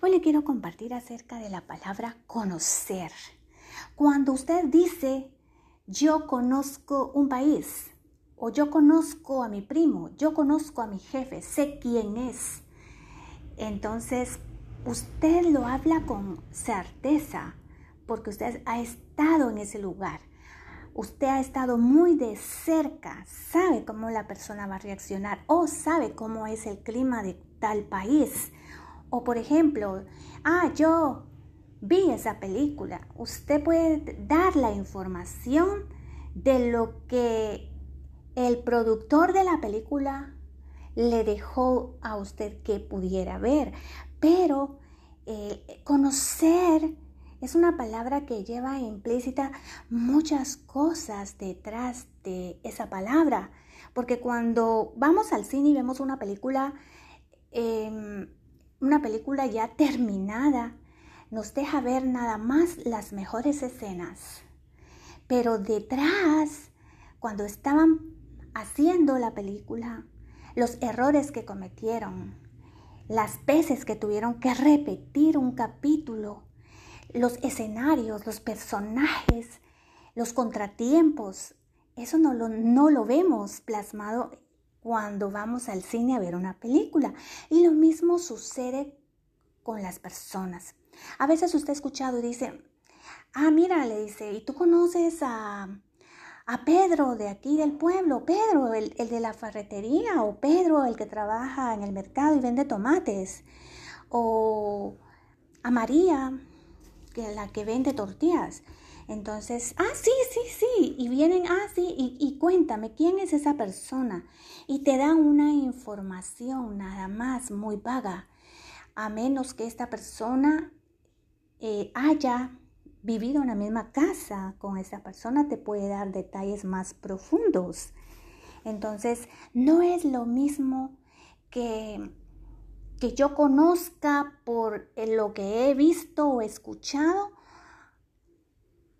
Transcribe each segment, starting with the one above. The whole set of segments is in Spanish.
Hoy le quiero compartir acerca de la palabra conocer. Cuando usted dice, yo conozco un país, o yo conozco a mi primo, yo conozco a mi jefe, sé quién es. Entonces, usted lo habla con certeza, porque usted ha estado en ese lugar. Usted ha estado muy de cerca, sabe cómo la persona va a reaccionar o sabe cómo es el clima de tal país. O por ejemplo, ah, yo vi esa película. Usted puede dar la información de lo que el productor de la película le dejó a usted que pudiera ver. Pero eh, conocer es una palabra que lleva implícita muchas cosas detrás de esa palabra. Porque cuando vamos al cine y vemos una película, em, una película ya terminada, nos deja ver nada más las mejores escenas. Pero detrás, cuando estaban haciendo la película, los errores que cometieron, las veces que tuvieron que repetir un capítulo, los escenarios, los personajes, los contratiempos. Eso no lo, no lo vemos plasmado cuando vamos al cine a ver una película. Y lo mismo sucede con las personas. A veces usted ha escuchado y dice, ah, mira, le dice, ¿y tú conoces a, a Pedro de aquí del pueblo? Pedro, el, el de la ferretería, o Pedro, el que trabaja en el mercado y vende tomates, o a María, la que vende tortillas. Entonces, ah, sí, sí, sí. Y vienen, ah, sí, y, cuéntame, ¿quién es esa persona? Y te dan una información nada más muy vaga, a menos que esta persona eh, haya vivido en la misma casa con esa persona, te puede dar detalles más profundos. Entonces, no es lo mismo que que yo conozca por lo que he visto o escuchado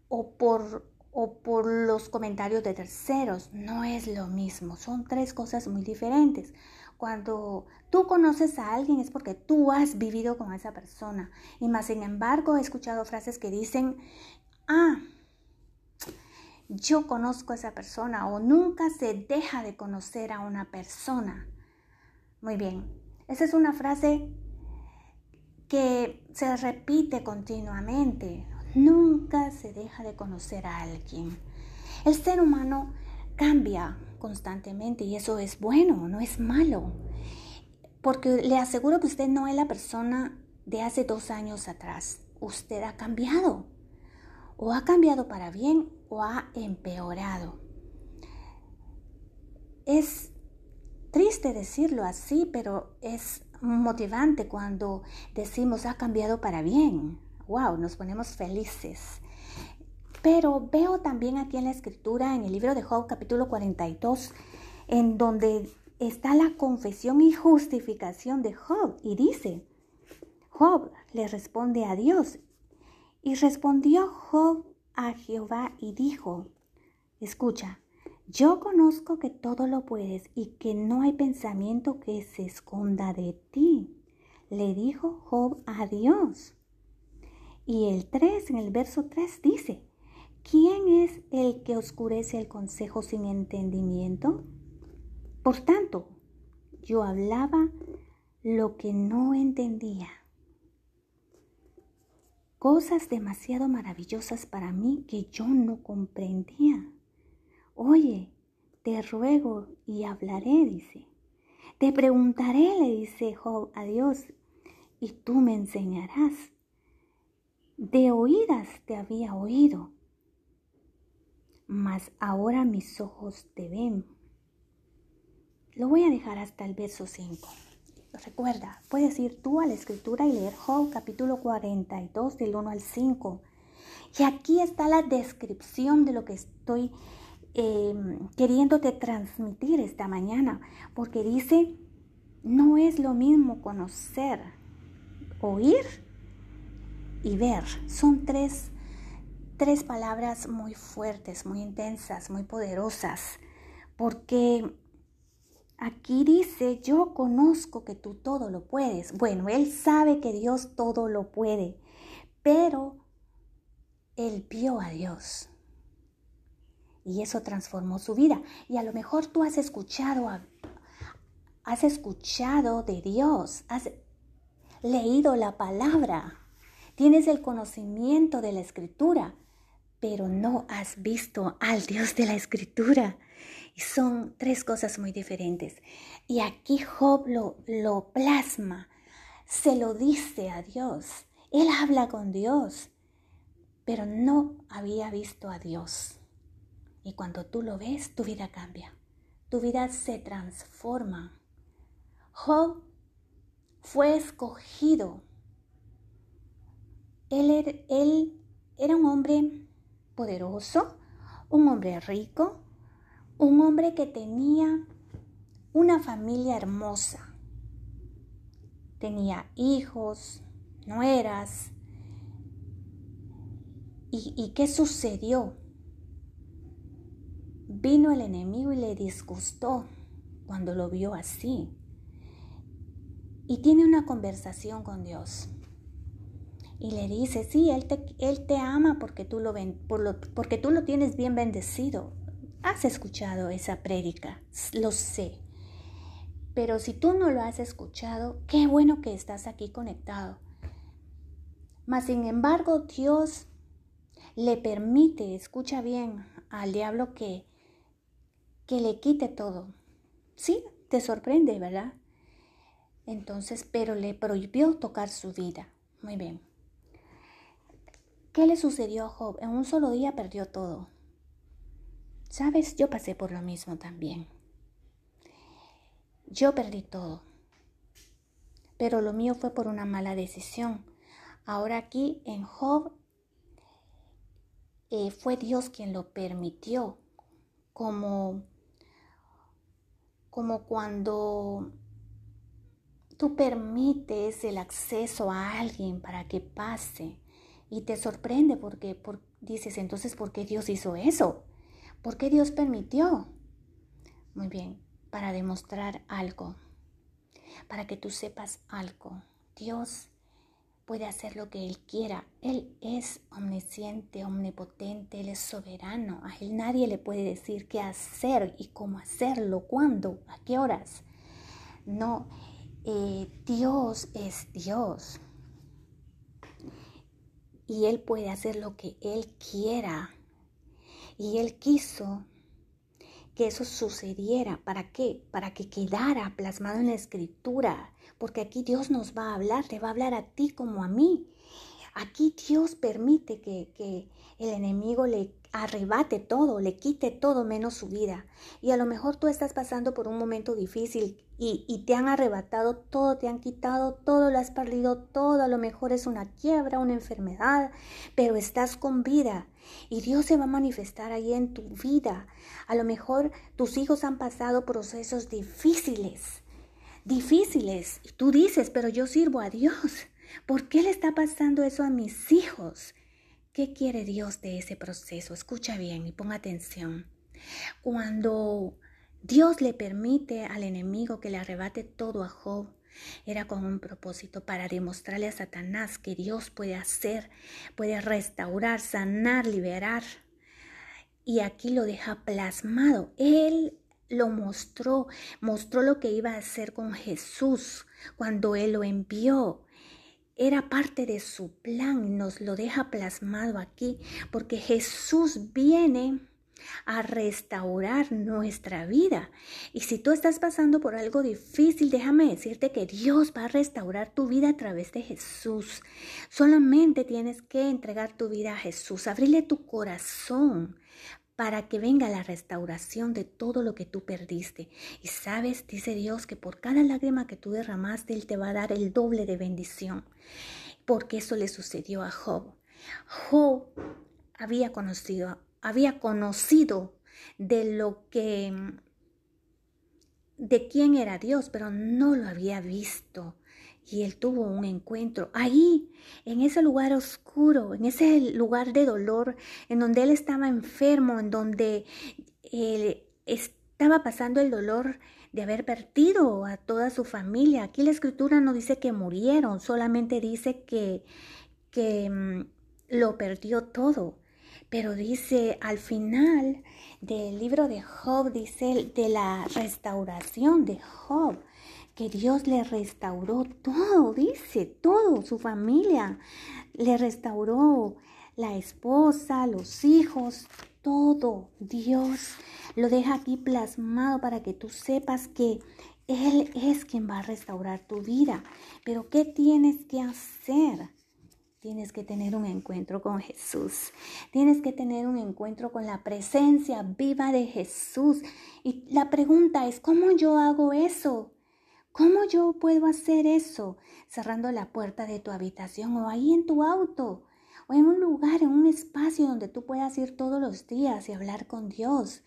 o por, o por los comentarios de terceros. No es lo mismo, son tres cosas muy diferentes. Cuando tú conoces a alguien es porque tú has vivido con esa persona. Y más sin embargo he escuchado frases que dicen, ah, yo conozco a esa persona o nunca se deja de conocer a una persona. Muy bien, esa es una frase que se repite continuamente. Nunca se deja de conocer a alguien. El ser humano cambia constantemente y eso es bueno, no es malo. Porque le aseguro que usted no es la persona de hace dos años atrás. Usted ha cambiado. O ha cambiado para bien o ha empeorado. Es triste decirlo así, pero es motivante cuando decimos ha cambiado para bien. ¡Wow! Nos ponemos felices. Pero veo también aquí en la escritura, en el libro de Job capítulo 42, en donde está la confesión y justificación de Job. Y dice, Job le responde a Dios. Y respondió Job a Jehová y dijo, escucha, yo conozco que todo lo puedes y que no hay pensamiento que se esconda de ti, le dijo Job a Dios. Y el 3, en el verso 3 dice, ¿quién es el que oscurece el consejo sin entendimiento? Por tanto, yo hablaba lo que no entendía. Cosas demasiado maravillosas para mí que yo no comprendía. Oye, te ruego y hablaré, dice. Te preguntaré, le dice Job a Dios, y tú me enseñarás. De oídas te había oído, mas ahora mis ojos te ven. Lo voy a dejar hasta el verso 5. Recuerda, puedes ir tú a la escritura y leer Job capítulo 42 del 1 al 5. Y aquí está la descripción de lo que estoy Em, queriéndote transmitir esta mañana, porque dice, no es lo mismo conocer, oír y ver. Son tres, tres palabras muy fuertes, muy intensas, muy poderosas, porque Aquí dice, yo conozco que tú todo lo puedes. Bueno, él sabe que Dios todo lo puede, pero él vio a Dios. Y eso transformó su vida. Y a lo mejor tú has escuchado, has escuchado de Dios, has leído la palabra, tienes el conocimiento de la escritura, pero no has visto al Dios de la escritura. Y son tres cosas muy diferentes. Y aquí Job lo, lo plasma, se lo dice a Dios. Él habla con Dios, pero no había visto a Dios. Y cuando tú lo ves, tu vida cambia, tu vida se transforma. Job fue escogido. Él, er, él era un hombre poderoso, un hombre rico, un hombre que tenía una familia hermosa. Tenía hijos, nueras. ¿Y, ¿Y, qué sucedió? Vino el enemigo y le disgustó cuando lo vio así. Y tiene una conversación con Dios. Y le dice, sí, Él te, él te ama porque tú, lo, por lo, porque tú lo tienes bien bendecido. Has escuchado esa prédica, lo sé. Pero si tú no lo has escuchado, qué bueno que estás aquí conectado. Mas sin embargo, Dios le permite, escucha bien, al diablo que, que le quite todo. Sí, te sorprende, ¿verdad? Entonces, pero le prohibió tocar su vida. Muy bien. ¿Qué le sucedió a Job? En un solo día perdió todo. Sabes, yo pasé por lo mismo también. Yo perdí todo. Pero lo mío fue por una mala decisión. Ahora aquí en Job eh, fue Dios quien lo permitió. Como, como cuando tú permites el acceso a alguien para que pase y te sorprende porque por, dices entonces, ¿por qué Dios hizo eso? ¿Por qué Dios permitió? Muy bien, para demostrar algo, para que tú sepas algo. Dios puede hacer lo que Él quiera. Él es omnisciente, omnipotente, Él es soberano. A Él nadie le puede decir qué hacer y cómo hacerlo, cuándo, a qué horas. No, eh, Dios es Dios. Y Él puede hacer lo que Él quiera. Y Él quiso que eso sucediera. ¿Para qué? Para que quedara plasmado en la escritura. Porque aquí Dios nos va a hablar, te va a hablar a ti como a mí. Aquí Dios permite que, que el enemigo le arrebate todo, le quite todo menos su vida. Y a lo mejor tú estás pasando por un momento difícil y, y, te han arrebatado todo, te han quitado todo, lo has perdido todo. A lo mejor es una quiebra, una enfermedad, pero estás con vida y Dios se va a manifestar ahí en tu vida. A lo mejor tus hijos han pasado procesos difíciles, difíciles. Y tú dices, pero yo sirvo a Dios. ¿Por qué le está pasando eso a mis hijos? ¿Qué quiere Dios de ese proceso? Escucha bien y ponga atención. Cuando Dios le permite al enemigo que le arrebate todo a Job, era con un propósito para demostrarle a Satanás que Dios puede hacer, puede restaurar, sanar, liberar. Y aquí lo deja plasmado. Él lo mostró, mostró lo que iba a hacer con Jesús cuando Él lo envió era parte de su plan nos lo deja plasmado aquí, porque Jesús viene a restaurar nuestra vida. Y si tú estás pasando por algo difícil, déjame decirte que Dios va a restaurar tu vida a través de Jesús. Solamente tienes que entregar tu vida a Jesús, abrirle tu corazón para que venga la restauración de todo lo que tú perdiste. Y sabes, dice Dios, que por cada lágrima que tú derramaste, Él te va a dar el doble de bendición. Porque eso le sucedió a Job. Job había conocido, había conocido de lo que de quién era Dios, pero no lo había visto y él tuvo un encuentro ahí, en ese lugar oscuro, en ese lugar de dolor, en donde él estaba enfermo, en donde él estaba pasando el dolor de haber perdido a toda su familia. Aquí la escritura no dice que murieron, solamente dice que, que mm, lo perdió todo. Pero dice al final del libro de Job, dice de la restauración de Job, que Dios le restauró todo, dice, todo, su familia, le restauró la esposa, los hijos, todo. Dios lo deja aquí plasmado para que tú sepas que Él es quien va a restaurar tu vida. Pero ¿qué tienes que hacer? Tienes que tener un encuentro con Jesús. Tienes que tener un encuentro con la presencia viva de Jesús. Y la pregunta es, ¿cómo yo hago eso? ¿Cómo yo puedo hacer eso? Cerrando la puerta de tu habitación o ahí en tu auto o en un lugar, en un espacio donde tú puedas ir todos los días y hablar con Dios.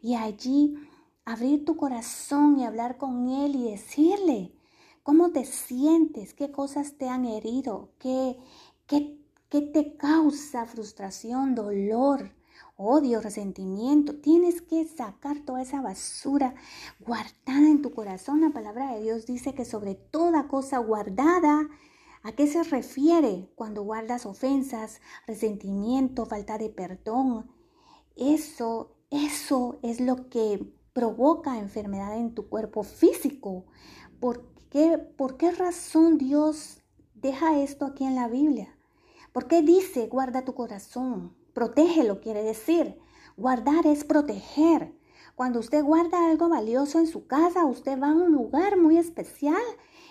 Y allí abrir tu corazón y hablar con Él y decirle cómo te sientes, qué cosas te han herido, qué, ¿Qué, te causa frustración, dolor, odio, resentimiento? Tienes que sacar toda esa basura guardada en tu corazón. La palabra de Dios dice que sobre toda cosa guardada, ¿a qué se refiere cuando guardas ofensas, resentimiento, falta de perdón? Eso, eso es lo que provoca enfermedad en tu cuerpo físico. ¿Por qué, ¿Por qué razón Dios deja esto aquí en la Biblia? ¿Por qué dice guarda tu corazón? Protégelo quiere decir. Guardar es proteger. Cuando usted guarda algo valioso en su casa, usted va a un lugar muy especial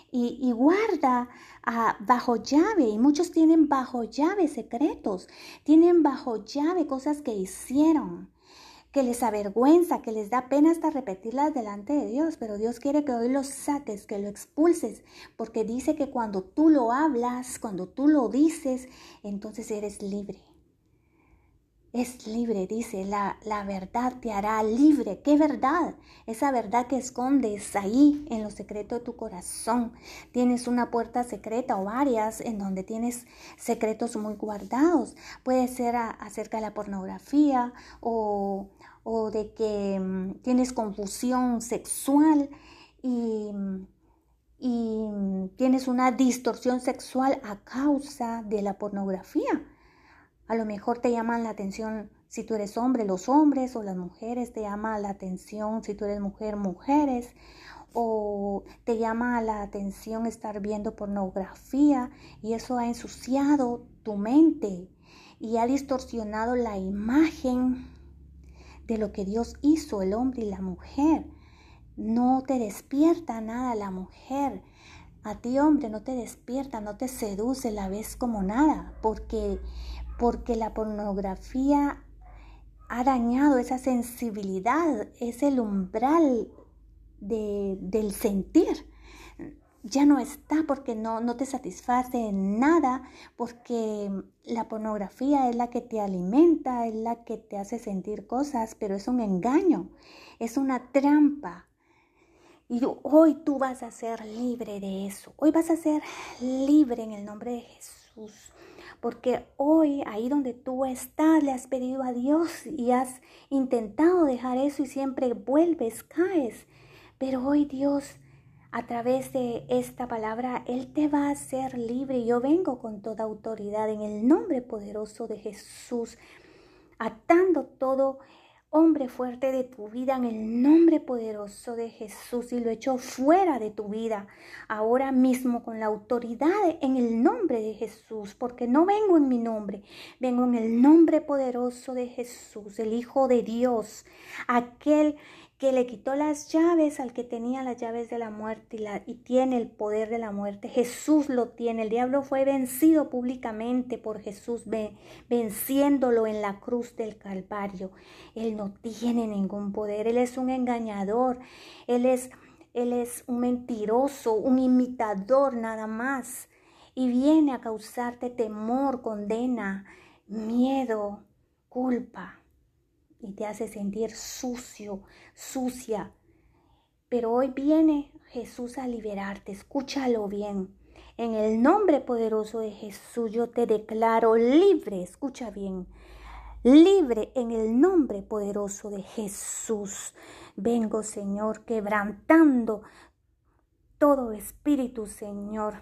y, guarda ah, bajo llave. Y muchos tienen bajo llave secretos. Tienen bajo llave cosas que hicieron que les avergüenza, que les da pena hasta repetirlas delante de Dios, pero Dios quiere que hoy lo saques, que lo expulses, porque dice que cuando tú lo hablas, cuando tú lo dices, entonces eres libre es libre, dice, la, la, verdad te hará libre. ¿Qué verdad? Esa verdad que escondes ahí en lo secreto de tu corazón. Tienes una puerta secreta o varias en donde tienes secretos muy guardados. Puede ser acerca de la pornografía o, o de que mm, tienes confusión sexual y, y tienes una distorsión sexual a causa de la pornografía a lo mejor te llaman la atención si tú eres hombre, los hombres o las mujeres, te llama la atención si tú eres mujer, mujeres, o te llama la atención estar viendo pornografía y eso ha ensuciado tu mente y ha distorsionado la imagen de lo que Dios hizo, el hombre y la mujer. No te despierta nada la mujer. A ti hombre no te despierta, no te seduce, la ves como nada, porque porque la pornografía ha dañado esa sensibilidad, ese umbral del sentir. Ya no está porque no, no te satisface nada, porque la pornografía es la que te alimenta, es la que te hace sentir cosas, pero es un engaño, es una trampa. Y hoy tú vas a ser libre de eso. Hoy vas a ser libre en el nombre de Jesús. Porque hoy, ahí donde tú estás, le has pedido a Dios y has intentado dejar eso y siempre vuelves, caes. Pero hoy Dios, a través de esta palabra, Él te va a hacer libre. Yo vengo con toda autoridad en el nombre poderoso de Jesús, atando todo hombre fuerte de tu vida en el nombre poderoso de Jesús y lo echo fuera de tu vida ahora mismo con la autoridad en el nombre de Jesús, porque no vengo en mi nombre, vengo en el nombre poderoso de Jesús, el Hijo de Dios, aquel que le quitó las llaves al que tenía las llaves de la muerte y, tiene el poder de la muerte. Jesús lo tiene. El diablo fue vencido públicamente por Jesús, venciéndolo en la cruz del Calvario. Él no tiene ningún poder. Él es un engañador. Él es, él es un mentiroso, un imitador nada más. Y viene a causarte temor, condena, miedo, culpa y te hace sentir sucio, sucia. Pero hoy viene Jesús a liberarte, escúchalo bien. En el nombre poderoso de Jesús yo te declaro libre, escucha bien, libre en el nombre poderoso de Jesús. Vengo, Señor, quebrantando todo espíritu, Señor,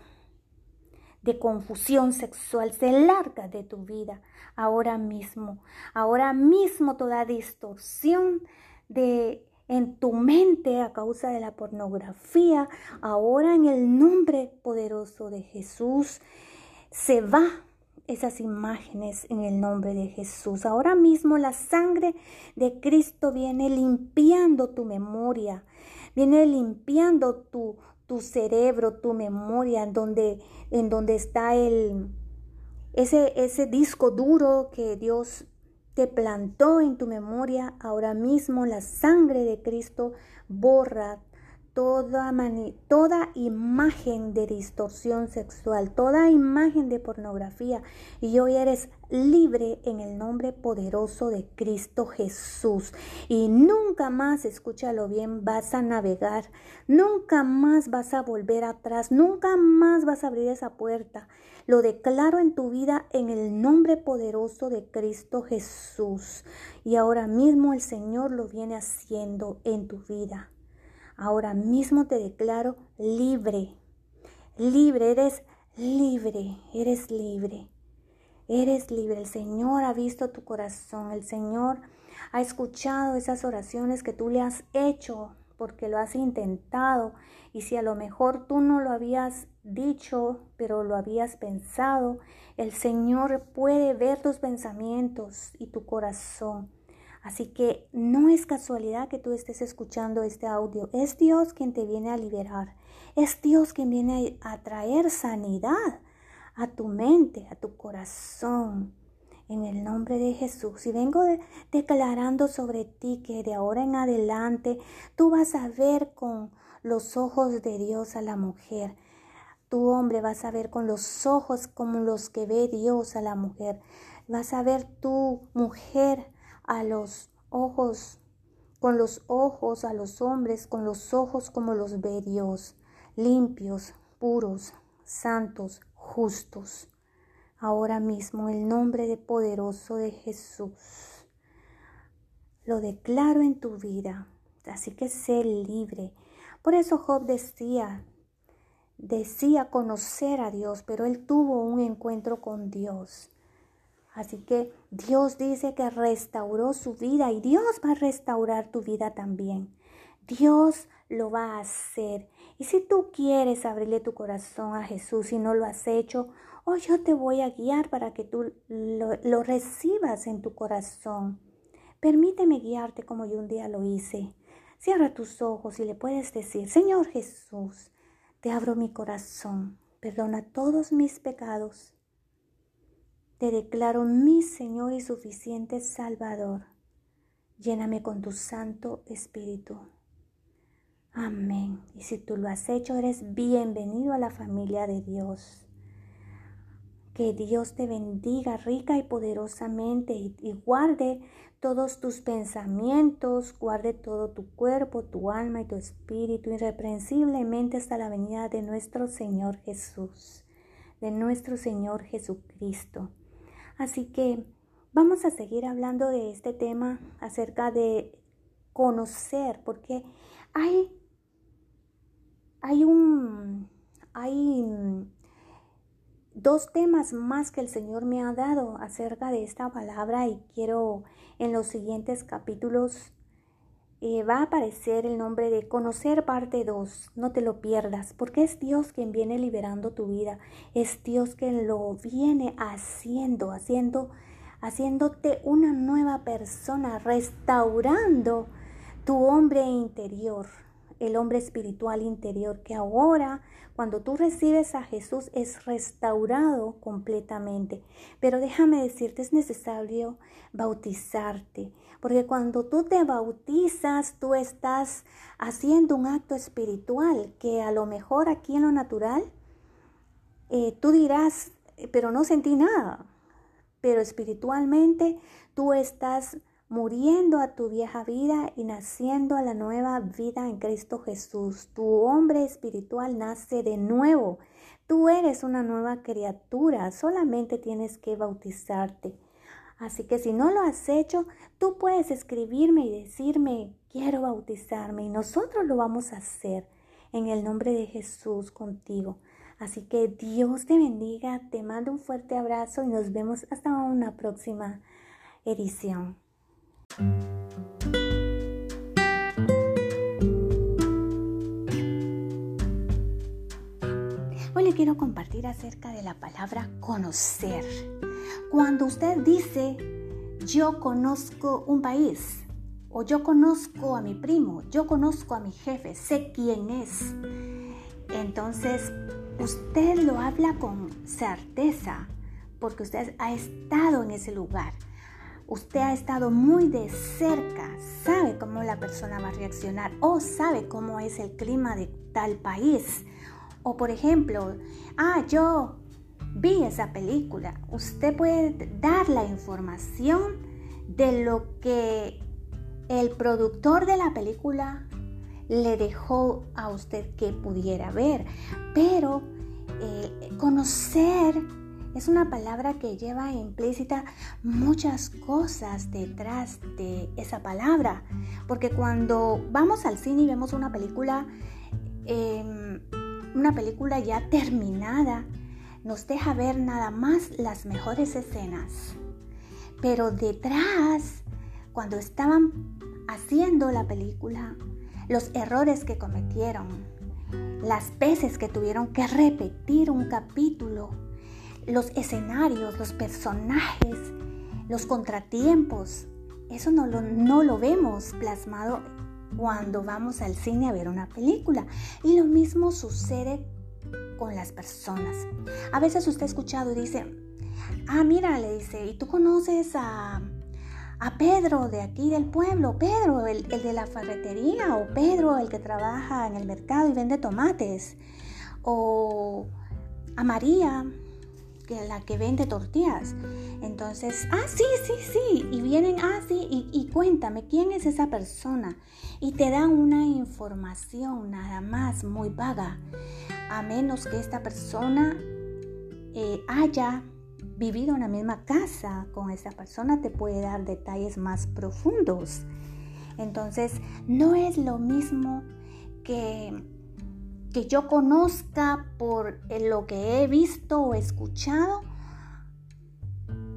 de confusión sexual. Se larga de tu vida ahora mismo. Ahora mismo toda distorsión de en tu mente a causa de la pornografía, ahora en el nombre poderoso de Jesús, se va esas imágenes en el nombre de Jesús. Ahora mismo la sangre de Cristo viene limpiando tu memoria, viene limpiando tu, tu cerebro, tu memoria, en donde, en donde está el, ese, ese disco duro que Dios te plantó en tu memoria. Ahora mismo la sangre de Cristo borra toda, toda imagen de distorsión sexual, toda imagen de pornografía. Y hoy eres libre en el nombre poderoso de Cristo Jesús. Y nunca más, escúchalo bien, vas a navegar, nunca más vas a volver atrás, nunca más vas a abrir esa puerta. Lo declaro en tu vida en el nombre poderoso de Cristo Jesús. Y ahora mismo el Señor lo viene haciendo en tu vida. Ahora mismo te declaro libre. Libre, eres libre, eres libre. Eres libre. El Señor ha visto tu corazón. El Señor ha escuchado esas oraciones que tú le has hecho porque lo has intentado. Y si a lo mejor tú no lo habías dicho, pero lo habías pensado, el Señor puede ver tus pensamientos y tu corazón. Así que no es casualidad que tú estés escuchando este audio. Es Dios quien te viene a liberar. Es Dios quien viene a traer sanidad a tu mente, a tu corazón. En el nombre de Jesús. Y vengo declarando sobre ti que de ahora en adelante tú vas a ver con los ojos de Dios a la mujer. Tu hombre vas a ver con los ojos como los que ve Dios a la mujer. Vas a ver tu mujer a los ojos, con los ojos a los hombres, con los ojos como los ve Dios, limpios, puros, santos, justos. Ahora mismo el nombre de poderoso de Jesús. Lo declaro en tu vida, así que sé libre. Por eso Job decía, decía conocer a Dios, pero él tuvo un encuentro con Dios. Así que Dios dice que restauró su vida y Dios va a restaurar tu vida también. Dios lo va a hacer. Y si tú quieres abrirle tu corazón a Jesús y no lo has hecho, hoy yo te voy a guiar para que tú lo, lo recibas en tu corazón. Permíteme guiarte como yo un día lo hice. Cierra tus ojos y le puedes decir, Señor Jesús, te abro mi corazón, perdona todos mis pecados te declaro mi Señor y suficiente Salvador. Lléname con tu Santo Espíritu. Amén. Y si tú lo has hecho, eres bienvenido a la familia de Dios. Que Dios te bendiga rica y poderosamente y, y, guarde todos tus pensamientos, guarde todo tu cuerpo, tu alma y tu espíritu irreprensiblemente hasta la venida de nuestro Señor Jesús, de nuestro Señor Jesucristo. Así que vamos a seguir hablando de este tema acerca de conocer, porque hay, hay un, hay dos temas más que el Señor me ha dado acerca de esta palabra y quiero en los siguientes capítulos eh, va a aparecer el nombre de Conocer parte 2. No te lo pierdas, porque es Dios quien viene liberando tu vida. Es Dios quien lo viene haciendo, haciendo, haciéndote una nueva persona, restaurando tu hombre interior, el hombre espiritual interior, que ahora, cuando tú recibes a Jesús, es restaurado completamente. Pero déjame decirte, es necesario bautizarte porque cuando tú te bautizas, tú estás haciendo un acto espiritual que a lo mejor aquí en lo natural, eh, tú dirás, eh, pero no sentí nada. Pero espiritualmente tú estás muriendo a tu vieja vida y naciendo a la nueva vida en Cristo Jesús. Tu hombre espiritual nace de nuevo. Tú eres una nueva criatura, solamente tienes que bautizarte. Así que si no lo has hecho, tú puedes escribirme y decirme, quiero bautizarme y nosotros lo vamos a hacer en el nombre de Jesús contigo. Así que Dios te bendiga, te mando un fuerte abrazo y nos vemos hasta una próxima edición. Hoy le quiero compartir acerca de la palabra conocer. Cuando usted dice, yo conozco un país, o yo conozco a mi primo, yo conozco a mi jefe, sé quién es, entonces usted lo habla con certeza, porque usted ha estado en ese lugar. Usted ha estado muy de cerca, sabe cómo la persona va a reaccionar o sabe cómo es el clima de tal país. O por ejemplo, ah, yo vi esa película. Usted puede dar la información de lo que el productor de la película le dejó a usted que pudiera ver. Pero eh, conocer es una palabra que lleva implícita muchas cosas detrás de esa palabra. Porque cuando vamos al cine y vemos una película, em, una película ya terminada, nos deja ver nada más las mejores escenas. Pero detrás, cuando estaban haciendo la película, los errores que cometieron, las veces que tuvieron que repetir un capítulo, los escenarios, los personajes, los contratiempos, eso no lo, no lo vemos plasmado cuando vamos al cine a ver una película. Y lo mismo sucede con las personas. A veces usted ha escuchado y dice, ah, mira, le dice, ¿y tú conoces a, a Pedro de aquí del pueblo? Pedro, el, el de la ferretería, o Pedro, el que trabaja en el mercado y vende tomates, o a María, que la que vende tortillas. Entonces, ah, sí, sí, sí. Y vienen, ah, sí, y, cuéntame, ¿quién es esa persona? Y te dan una información nada más muy vaga a menos que esta persona eh, haya vivido en la misma casa con esa persona, te puede dar detalles más profundos. Entonces, no es lo mismo que, que yo conozca por lo que he visto o escuchado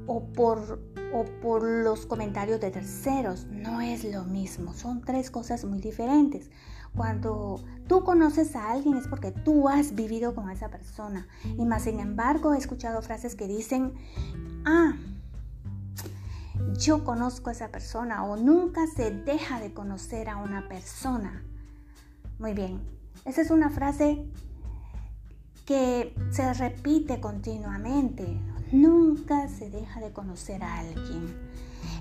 o por, o por los comentarios de terceros. No es lo mismo. Son tres cosas muy diferentes. Cuando tú conoces a alguien es porque tú has vivido con esa persona. Y más sin embargo he escuchado frases que dicen, ah, yo conozco a esa persona o nunca se deja de conocer a una persona. Muy bien, esa es una frase que se repite continuamente. Nunca se deja de conocer a alguien.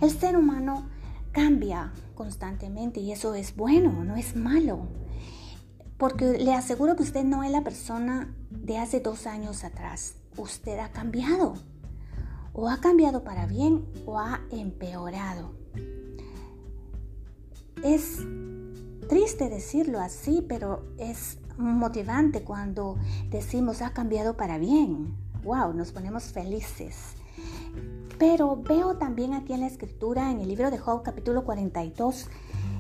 El ser humano cambia constantemente y eso es bueno, no es malo. Porque le aseguro que usted no es la persona de hace dos años atrás. Usted ha cambiado. O ha cambiado para bien o ha empeorado. Es triste decirlo así, pero es motivante cuando decimos ha cambiado para bien. ¡Wow! Nos ponemos felices. Pero veo también aquí en la escritura, en el libro de Job capítulo 42,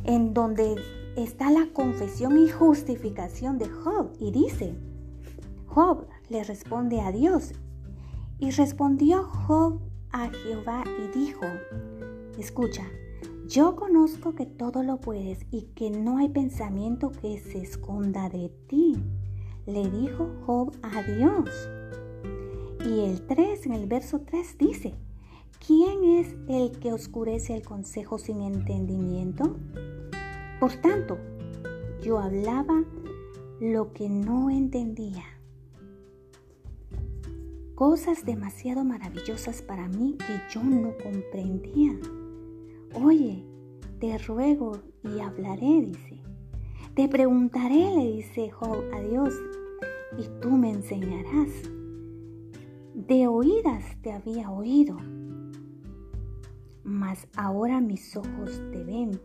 en donde está la confesión y justificación de Job. Y dice, Job le responde a Dios. Y respondió Job a Jehová y dijo, escucha, yo conozco que todo lo puedes y que no hay pensamiento que se esconda de ti. Le dijo Job a Dios. Y el 3, en el verso 3 dice, ¿Quién es el que oscurece el consejo sin entendimiento? Por tanto, yo hablaba lo que no entendía. Cosas demasiado maravillosas para mí que yo no comprendía. Oye, te ruego y hablaré, dice. Te preguntaré, le dice Job a Dios, y tú me enseñarás. De oídas te había oído mas ahora mis ojos te ven.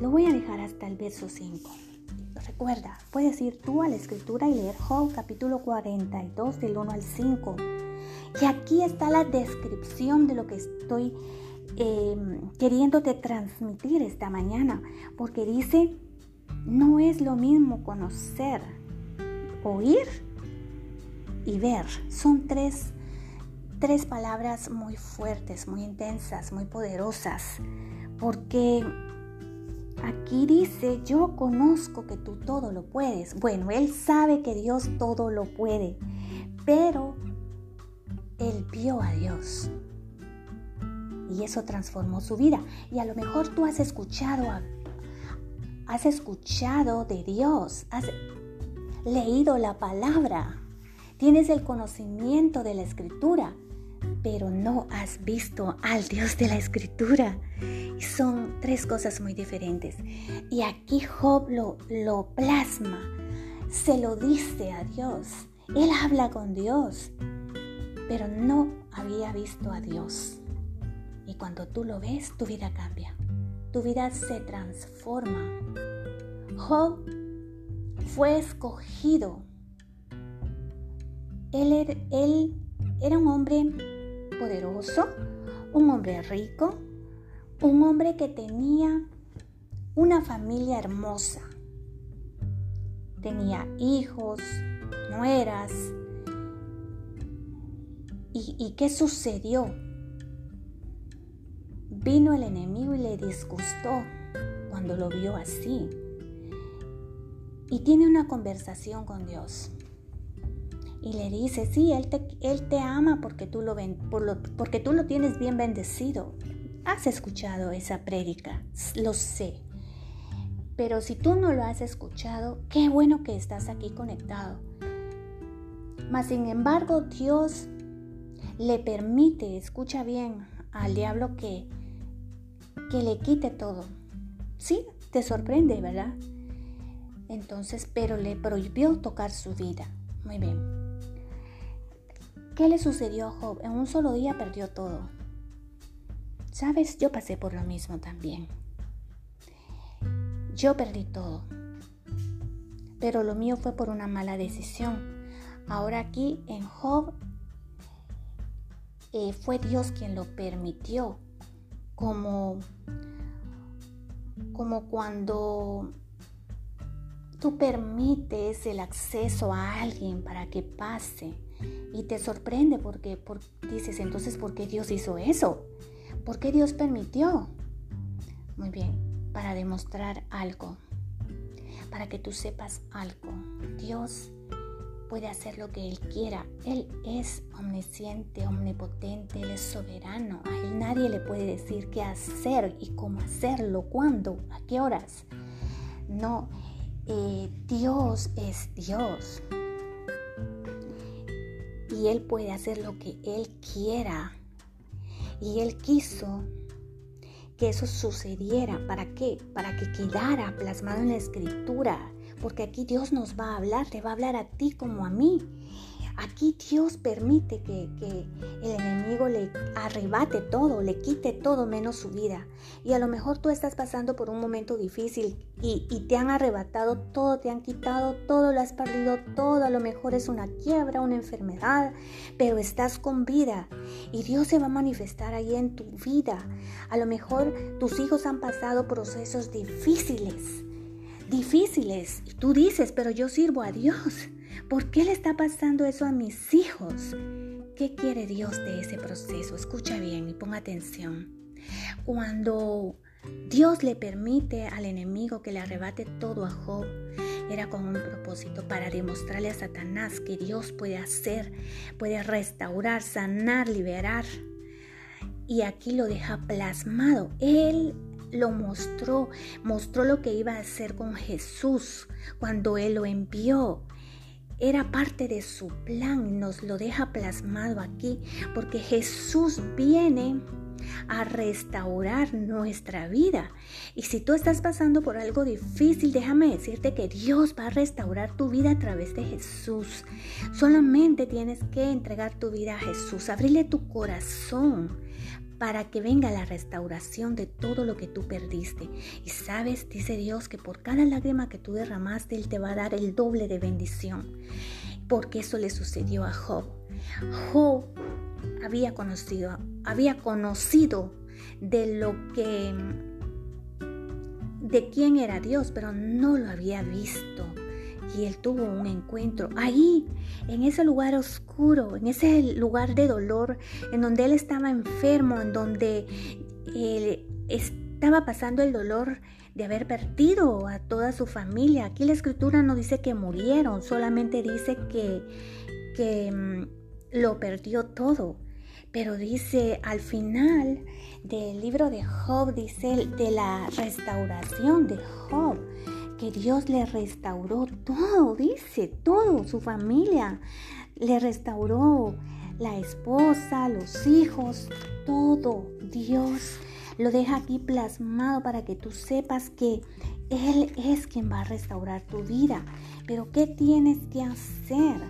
Lo voy a dejar hasta el verso 5. Recuerda, puedes ir tú a la escritura y leer Job capítulo 42 del 1 al 5. Y aquí está la descripción de lo que estoy eh, queriéndote transmitir esta mañana, porque dice, no es lo mismo conocer, oír y ver. Son tres, tres palabras muy fuertes, muy intensas, muy poderosas, porque aquí dice, yo conozco que tú todo lo puedes. Bueno, él sabe que Dios todo lo puede, pero él vio a Dios y eso transformó su vida. Y a lo mejor tú has escuchado, has escuchado de Dios, has leído la palabra, tienes el conocimiento de la escritura, pero no has visto al Dios de la escritura. Y son tres cosas muy diferentes. Y aquí Job lo, lo plasma, se lo dice a Dios. Él habla con Dios, pero no había visto a Dios. Y cuando tú lo ves, tu vida cambia. Tu vida se transforma. Job fue escogido. Él, er, él era un hombre poderoso, un hombre rico, un hombre que tenía una familia hermosa. Tenía hijos, nueras. ¿Y, y qué sucedió? Vino el enemigo y le disgustó cuando lo vio así. Y tiene una conversación con Dios. Y le dice, sí, Él te, él te ama porque tú, lo, por lo, porque tú lo tienes bien bendecido. Has escuchado esa prédica, lo sé. Pero si tú no lo has escuchado, qué bueno que estás aquí conectado. Mas sin embargo, Dios le permite, escucha bien, al diablo que que le quite todo. Sí, te sorprende, ¿verdad? Entonces, pero le prohibió tocar su vida. Muy bien. ¿Qué le sucedió a Job? En un solo día perdió todo. Sabes, yo pasé por lo mismo también. Yo perdí todo. Pero lo mío fue por una mala decisión. Ahora aquí en Job eh, fue Dios quien lo permitió como, como cuando tú permites el acceso a alguien para que pase y te sorprende porque, dices entonces, ¿por qué Dios hizo eso? ¿Por qué Dios permitió? Muy bien, para demostrar algo, para que tú sepas algo. Dios puede hacer lo que Él quiera. Él es omnisciente, omnipotente, Él es soberano. A Él nadie le puede decir qué hacer y cómo hacerlo, cuándo, a qué horas. No, eh, Dios es Dios. Y Él puede hacer lo que Él quiera. Y Él quiso que eso sucediera. ¿Para qué? Para que quedara plasmado en la escritura porque aquí Dios nos va a hablar, te va a hablar a ti como a mí. Aquí Dios permite que, el enemigo le arrebate todo, le quite todo menos su vida. Y a lo mejor tú estás pasando por un momento difícil y, y, te han arrebatado todo, te han quitado todo, lo has perdido todo. A lo mejor es una quiebra, una enfermedad, pero estás con vida y Dios se va a manifestar ahí en tu vida. A lo mejor tus hijos han pasado procesos difíciles difíciles. Y tú dices, pero yo sirvo a Dios. ¿Por qué le está pasando eso a mis hijos? ¿Qué quiere Dios de ese proceso? Escucha bien y ponga atención. Cuando Dios le permite al enemigo que le arrebate todo a Job, era con un propósito para demostrarle a Satanás que Dios puede hacer, puede restaurar, sanar, liberar. Y aquí lo deja plasmado. Él lo mostró, mostró lo que iba a hacer con Jesús cuando Él lo envió. Era parte de su plan nos lo deja plasmado aquí, porque Jesús viene a restaurar nuestra vida. Y si tú estás pasando por algo difícil, déjame decirte que Dios va a restaurar tu vida a través de Jesús. Solamente tienes que entregar tu vida a Jesús, abrirle tu corazón para que venga la restauración de todo lo que tú perdiste. Y sabes, dice Dios, que por cada lágrima que tú derramaste, Él te va a dar el doble de bendición. Porque eso le sucedió a Job. Job había conocido, había conocido de lo que de quién era Dios, pero no lo había visto. Y él tuvo un encuentro ahí, en ese lugar oscuro, en ese lugar de dolor, en donde él estaba enfermo, en donde él estaba pasando el dolor de haber perdido a toda su familia. Aquí la escritura no dice que murieron, solamente dice que, que mm, lo perdió todo. Pero dice al final del libro de Job, dice de la restauración de Job, que Dios le restauró todo, dice, todo, su familia. Le restauró la esposa, los hijos, todo. Dios lo deja aquí plasmado para que tú sepas que Él es quien va a restaurar tu vida. Pero ¿qué tienes que hacer?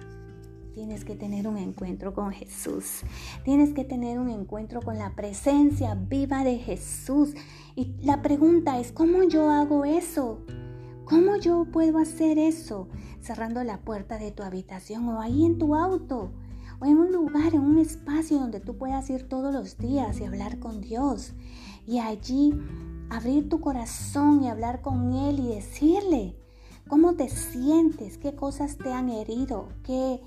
Tienes que tener un encuentro con Jesús. Tienes que tener un encuentro con la presencia viva de Jesús. Y la pregunta es, ¿cómo yo hago eso? ¿Cómo yo puedo hacer eso? Cerrando la puerta de tu habitación o ahí en tu auto o en un lugar, en un espacio donde tú puedas ir todos los días y hablar con Dios. Y allí abrir tu corazón y hablar con Él y decirle cómo te sientes, qué cosas te han herido, qué,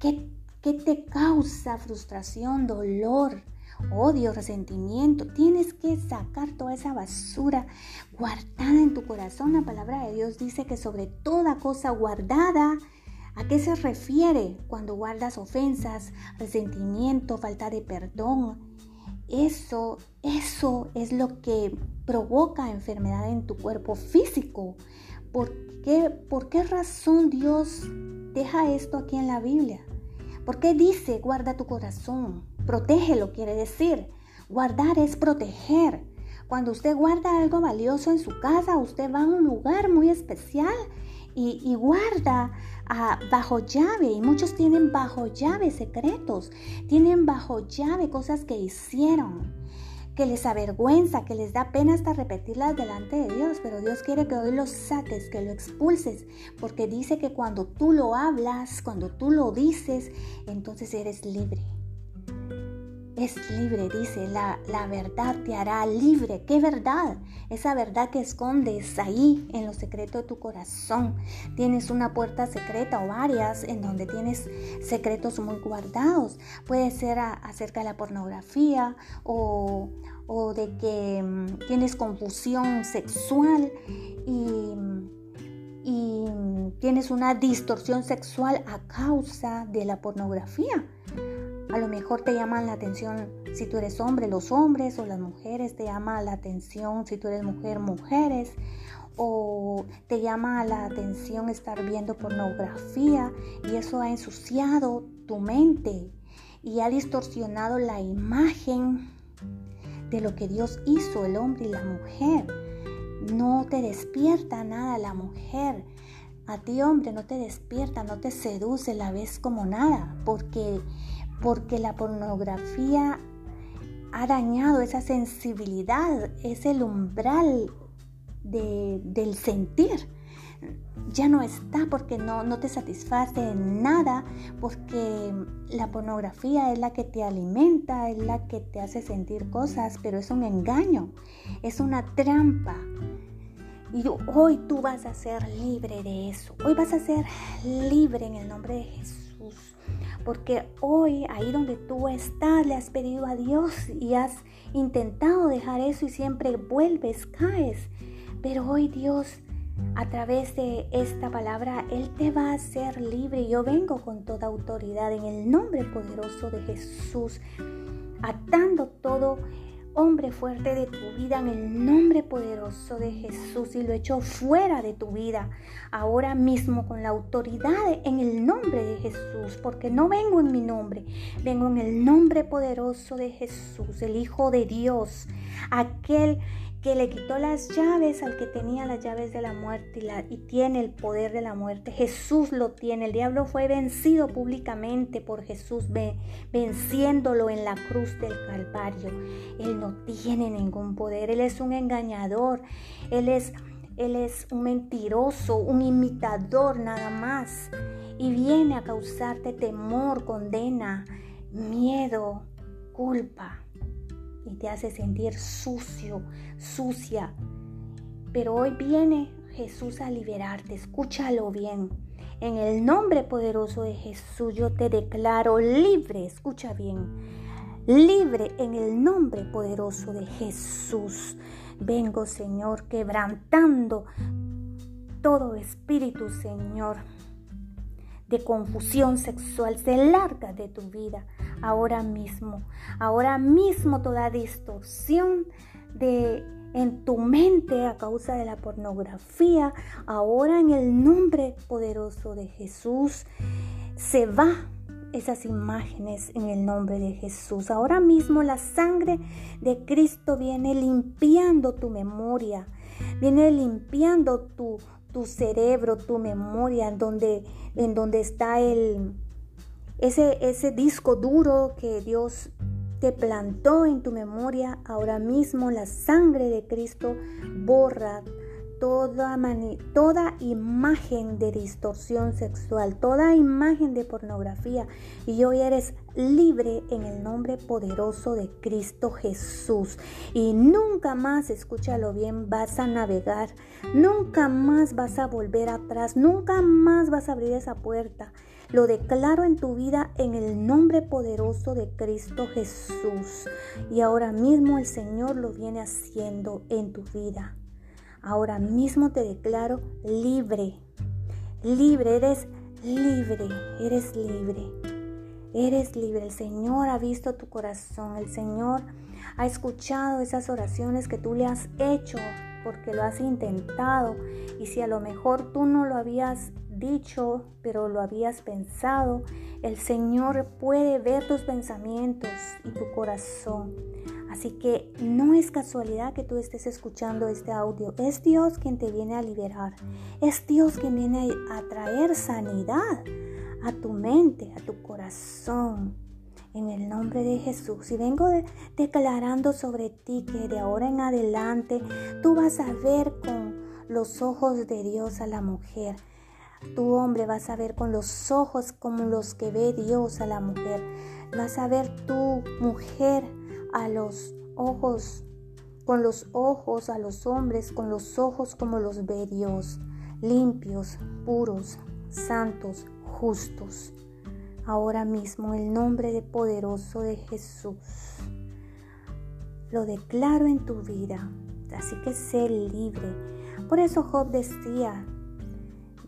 ¿Qué, te causa frustración, dolor, odio, resentimiento? Tienes que sacar toda esa basura guardada en tu corazón. La palabra de Dios dice que sobre toda cosa guardada, ¿A qué se refiere cuando guardas ofensas, resentimiento, falta de perdón? Eso, eso es lo que provoca enfermedad en tu cuerpo físico. ¿Por qué, ¿Por qué razón Dios deja esto aquí en la Biblia? ¿Por qué dice guarda tu corazón? Protégelo quiere decir. Guardar es proteger. Cuando usted guarda algo valioso en su casa, usted va a un lugar muy especial y, guarda ah, bajo llave. Y muchos tienen bajo llave secretos. Tienen bajo llave cosas que hicieron que les avergüenza, que les da pena hasta repetirlas delante de Dios, pero Dios quiere que hoy lo saques, que lo expulses, porque dice que cuando tú lo hablas, cuando tú lo dices, entonces eres libre es libre, dice, la, la, verdad te hará libre. ¿Qué verdad? Esa verdad que escondes ahí en lo secreto de tu corazón. Tienes una puerta secreta o varias en donde tienes secretos muy guardados. Puede ser acerca de la pornografía o, o de que mm, tienes confusión sexual y, y tienes una distorsión sexual a causa de la pornografía. A lo mejor te llaman la atención si tú eres hombre, los hombres o las mujeres, te llama la atención si tú eres mujer, mujeres, o te llama la atención estar viendo pornografía y eso ha ensuciado tu mente y ha distorsionado la imagen de lo que Dios hizo, el hombre y la mujer. No te despierta nada la mujer. A ti hombre no te despierta, no te seduce, la ves como nada, porque porque la pornografía ha dañado esa sensibilidad, ese umbral del sentir. Ya no está porque no, no te satisface nada, porque la pornografía es la que te alimenta, es la que te hace sentir cosas, pero es un engaño, es una trampa. Y hoy tú vas a ser libre de eso. Hoy vas a ser libre en el nombre de Jesús. Porque hoy, ahí donde tú estás, le has pedido a Dios y has intentado dejar eso y siempre vuelves, caes. Pero hoy Dios, a través de esta palabra, Él te va a hacer libre. Yo vengo con toda autoridad en el nombre poderoso de Jesús, atando todo hombre fuerte de tu vida en el nombre poderoso de Jesús y lo echo fuera de tu vida. Ahora mismo con la autoridad en el nombre de Jesús, porque no vengo en mi nombre, vengo en el nombre poderoso de Jesús, el Hijo de Dios, aquel que le quitó las llaves al que tenía las llaves de la muerte y, tiene el poder de la muerte. Jesús lo tiene. El diablo fue vencido públicamente por Jesús, venciéndolo en la cruz del Calvario. Él no tiene ningún poder. Él es un engañador. Él es, él es un mentiroso, un imitador nada más. Y viene a causarte temor, condena miedo, culpa y te hace sentir sucio, sucia. Pero hoy viene Jesús a liberarte, escúchalo bien. En el nombre poderoso de Jesús yo te declaro libre, escucha bien, libre en el nombre poderoso de Jesús. Vengo, Señor, quebrantando todo espíritu, Señor, de confusión sexual. Se larga de tu vida ahora mismo. Ahora mismo toda distorsión de en tu mente a causa de la pornografía, ahora en el nombre poderoso de Jesús, se va esas imágenes en el nombre de Jesús. Ahora mismo la sangre de Cristo viene limpiando tu memoria, viene limpiando tu, tu cerebro, tu memoria, en donde, en donde está el, ese, disco duro que Dios te plantó en tu memoria, ahora mismo la sangre de Cristo borra toda imagen de distorsión sexual, toda imagen de pornografía. Y hoy eres libre en el nombre poderoso de Cristo Jesús. Y nunca más, escúchalo bien, vas a navegar. Nunca más vas a volver atrás. Nunca más vas a abrir esa puerta. Lo declaro en tu vida en el nombre poderoso de Cristo Jesús. Y ahora mismo el Señor lo viene haciendo en tu vida. Ahora mismo te declaro libre. Libre, eres libre, eres libre. Eres libre. El Señor ha visto tu corazón. El Señor ha escuchado esas oraciones que tú le has hecho porque lo has intentado. Y si a lo mejor tú no lo habías dicho, pero lo habías pensado. El Señor puede ver tus pensamientos y tu corazón. Así que no es casualidad que tú estés escuchando este audio. Es Dios quien te viene a liberar. Es Dios quien viene a traer sanidad a tu mente, a tu corazón. En el nombre de Jesús. Y vengo declarando sobre ti que de ahora en adelante tú vas a ver con los ojos de Dios a la mujer tu hombre vas a ver con los ojos como los que ve Dios a la mujer. Vas a ver tu mujer a los ojos, con los ojos a los hombres, con los ojos como los ve Dios, limpios, puros, santos, justos. Ahora mismo el nombre de poderoso de Jesús lo declaro en tu vida. Así que sé libre. Por eso Job decía,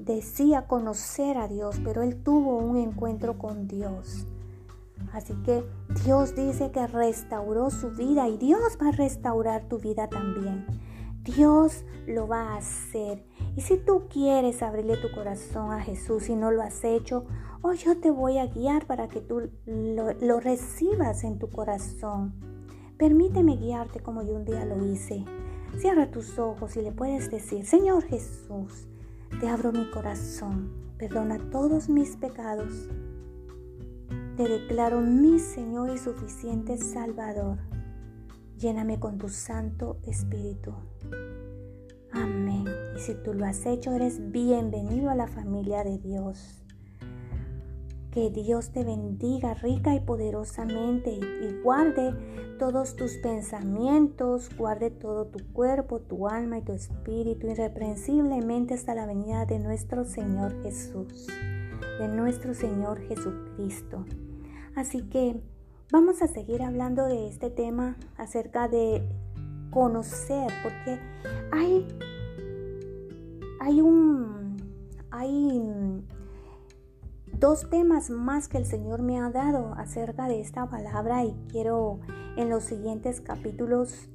decía conocer a Dios, pero él tuvo un encuentro con Dios. Así que Dios dice que restauró su vida y Dios va a restaurar tu vida también. Dios lo va a hacer. Y si tú quieres abrirle tu corazón a Jesús y no lo has hecho, hoy yo te voy a guiar para que tú lo, lo recibas en tu corazón. Permíteme guiarte como yo un día lo hice. Cierra tus ojos y le puedes decir, Señor Jesús, te abro mi corazón, perdona todos mis pecados. Te declaro mi Señor y suficiente Salvador. Lléname con tu Santo Espíritu. Amén. Y si tú lo has hecho, eres bienvenido a la familia de Dios. Que Dios te bendiga rica y poderosamente y, guarde todos tus pensamientos, guarde todo tu cuerpo, tu alma y tu espíritu irreprensiblemente hasta la venida de nuestro Señor Jesús, de nuestro Señor Jesucristo. Así que vamos a seguir hablando de este tema acerca de conocer, porque hay, hay un, hay dos temas más que el Señor me ha dado acerca de esta palabra y quiero en los siguientes capítulos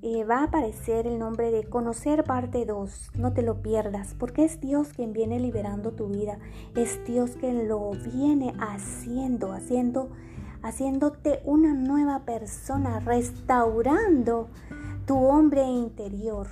eh, va a aparecer el nombre de conocer parte 2. No te lo pierdas porque es Dios quien viene liberando tu vida. Es Dios quien lo viene haciendo, haciendo, haciéndote una nueva persona, restaurando tu hombre interior,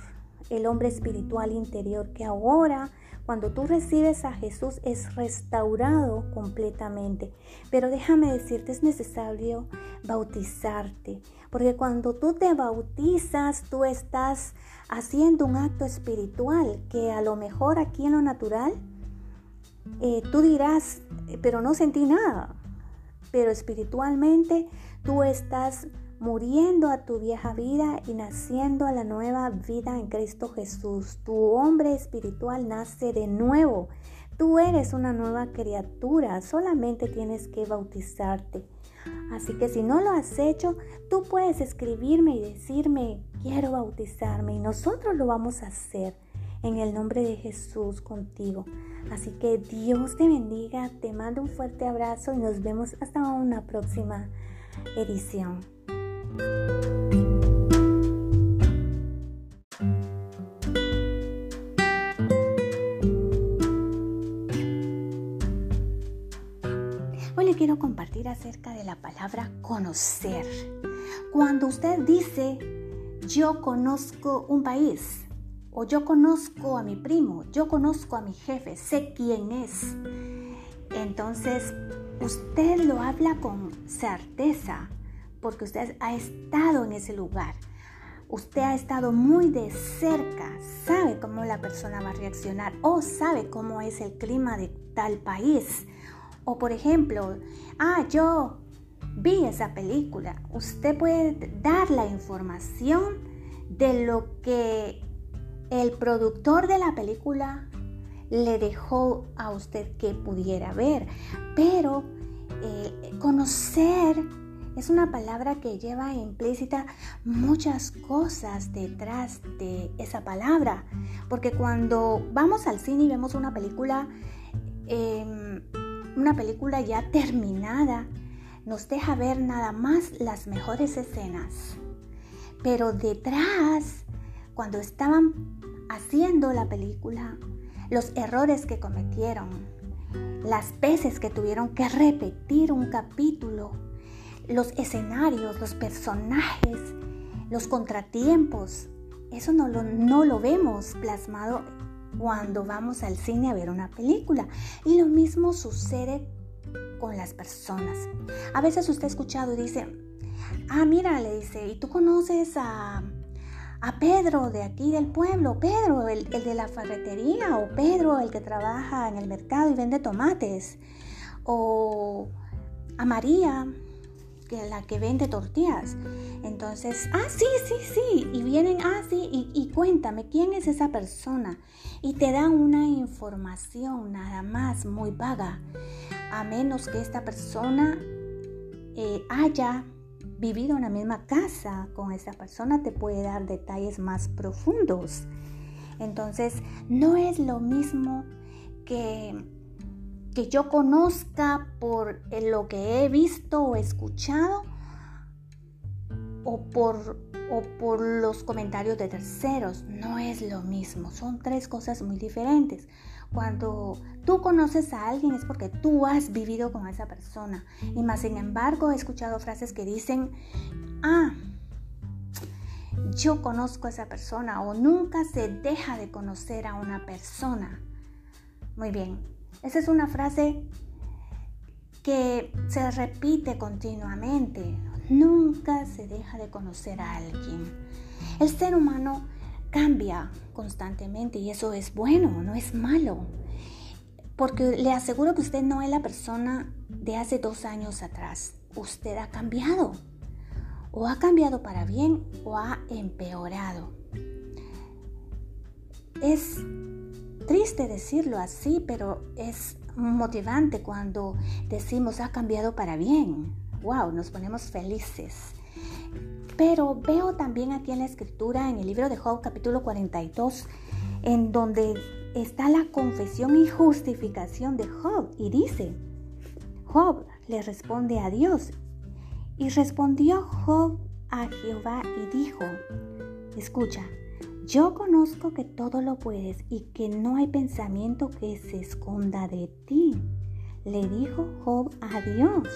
el hombre espiritual interior que ahora cuando tú recibes a Jesús es restaurado completamente. Pero déjame decirte, es necesario bautizarte, porque cuando tú te bautizas, tú estás haciendo un acto espiritual que a lo mejor aquí en lo natural, eh, tú dirás, pero no sentí nada. pero espiritualmente tú estás muriendo a tu vieja vida y naciendo a la nueva vida en Cristo Jesús. Tu hombre espiritual nace de nuevo. Tú eres una nueva criatura, solamente tienes que bautizarte. Así que si no lo has hecho, tú puedes escribirme y decirme, quiero bautizarme y nosotros lo vamos a hacer en el nombre de Jesús contigo. Así que Dios te bendiga, te mando un fuerte abrazo y nos vemos hasta una próxima edición. Hoy le quiero compartir acerca de la palabra conocer. Cuando usted dice, yo conozco un país, o yo conozco a mi primo, yo conozco a mi jefe, sé quién es. Entonces, usted lo habla con certeza porque usted ha estado en ese lugar. Usted ha estado muy de cerca, sabe cómo la persona va a reaccionar o sabe cómo es el clima de tal país. O por ejemplo, ah, yo vi esa película. Usted puede dar la información de lo que el productor de la película le dejó a usted que pudiera ver, pero eh, conocer es una palabra que lleva implícita muchas cosas detrás de esa palabra, porque cuando vamos al cine y vemos una película, em, una película ya terminada, nos deja ver nada más las mejores escenas, pero detrás cuando estaban haciendo la película, los errores que cometieron, las veces que tuvieron que repetir un capítulo, los escenarios, los personajes, los contratiempos. Eso no lo, no lo vemos plasmado cuando vamos al cine a ver una película. Y lo mismo sucede con las personas. A veces usted ha escuchado y dice, ah, mira, le dice, ¿y tú conoces a a Pedro de aquí del pueblo, Pedro el, de la ferretería o Pedro el que trabaja en el mercado y vende tomates o a María la que vende tortillas. Entonces, ah, sí, sí, sí. Y vienen, ah, sí, y, cuéntame, ¿quién es esa persona? Y te dan una información nada más muy vaga. A menos que esta persona eh, haya vivido en la misma casa con esa persona te puede dar detalles más profundos. Entonces, no es lo mismo que, que yo conozca por lo que he visto o escuchado o por, o por los comentarios de terceros. No es lo mismo. Son tres cosas muy diferentes. Cuando tú conoces a alguien es porque tú has vivido con esa persona. Y más sin embargo he escuchado frases que dicen, ah, yo conozco a esa persona o nunca se deja de conocer a una persona. Muy bien, esa es una frase que se repite continuamente. Nunca se deja de conocer a alguien. El ser humano cambia constantemente y eso es bueno, no es malo. Porque le aseguro que usted no es la persona de hace dos años atrás. Usted ha cambiado. O ha cambiado para bien o ha empeorado. Es triste decirlo así, pero es motivante cuando decimos ha cambiado para bien. ¡Wow! Nos ponemos felices. Pero veo también aquí en la escritura, en el libro de Job capítulo 42, en donde está la confesión y justificación de Job. Y dice, Job le responde a Dios. Y respondió Job a Jehová y dijo, escucha, yo conozco que todo lo puedes y que no hay pensamiento que se esconda de ti. Le dijo Job a Dios.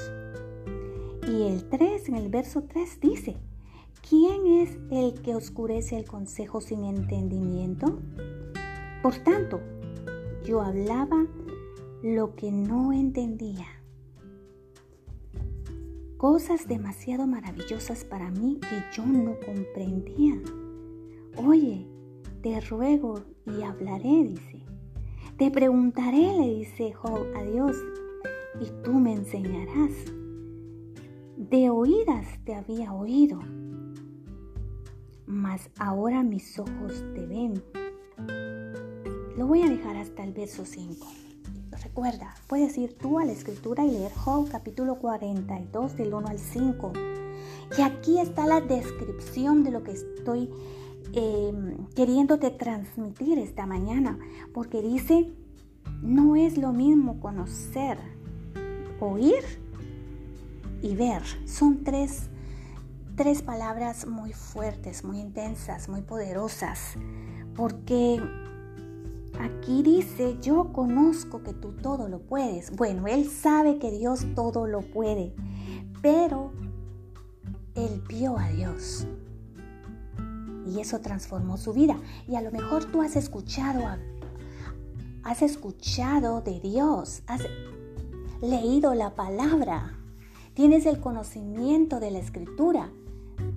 Y el 3, en el verso 3 dice, ¿Quién es el que oscurece el consejo sin entendimiento? Por tanto, yo hablaba lo que no entendía. Cosas demasiado maravillosas para mí que yo no comprendía. Oye, te ruego y hablaré, dice. Te preguntaré, le dice Job a Dios, y tú me enseñarás. de oídas te había oído, mas ahora mis ojos te ven. Lo voy a dejar hasta el verso 5. Recuerda, puedes ir tú a la escritura y leer Job capítulo 42 del 1 al 5. Y aquí está la descripción de lo que estoy eh, queriéndote transmitir esta mañana, porque dice, no es lo mismo conocer, oír y ver. Son tres, tres palabras muy fuertes, muy intensas, muy poderosas, porque aquí dice, yo conozco que tú todo lo puedes. Bueno, él sabe que Dios todo lo puede, pero él vio a Dios y eso transformó su vida. Y a lo mejor tú has escuchado, has escuchado de Dios, has leído la palabra, tienes el conocimiento de la escritura,